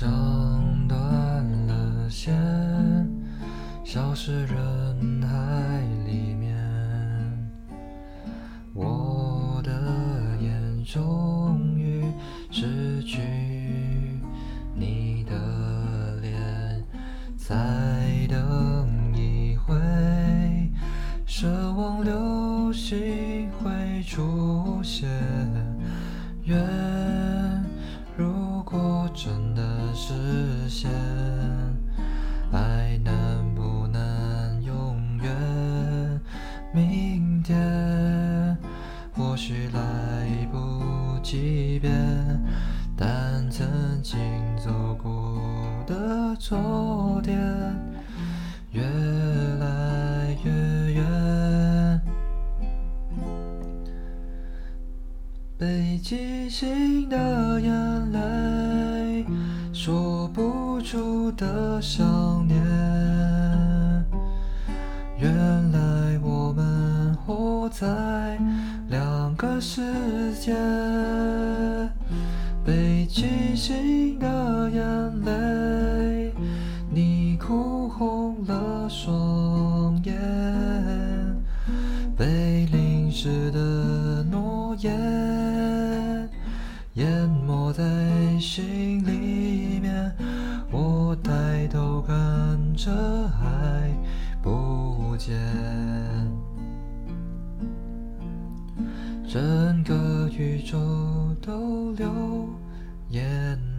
像断了线，消失人海里面。我的眼终于失去你的脸，再等一回，奢望流星会出现。愿如果真实现，爱能不能永远？明天或许来不及变，但曾经走过的昨天，越来越远。北极星的眼泪，的想念。原来我们活在两个世界。北极星的眼泪，你哭红了双眼。被淋湿的诺言，淹没在心这还，不见。整个宇宙都流言。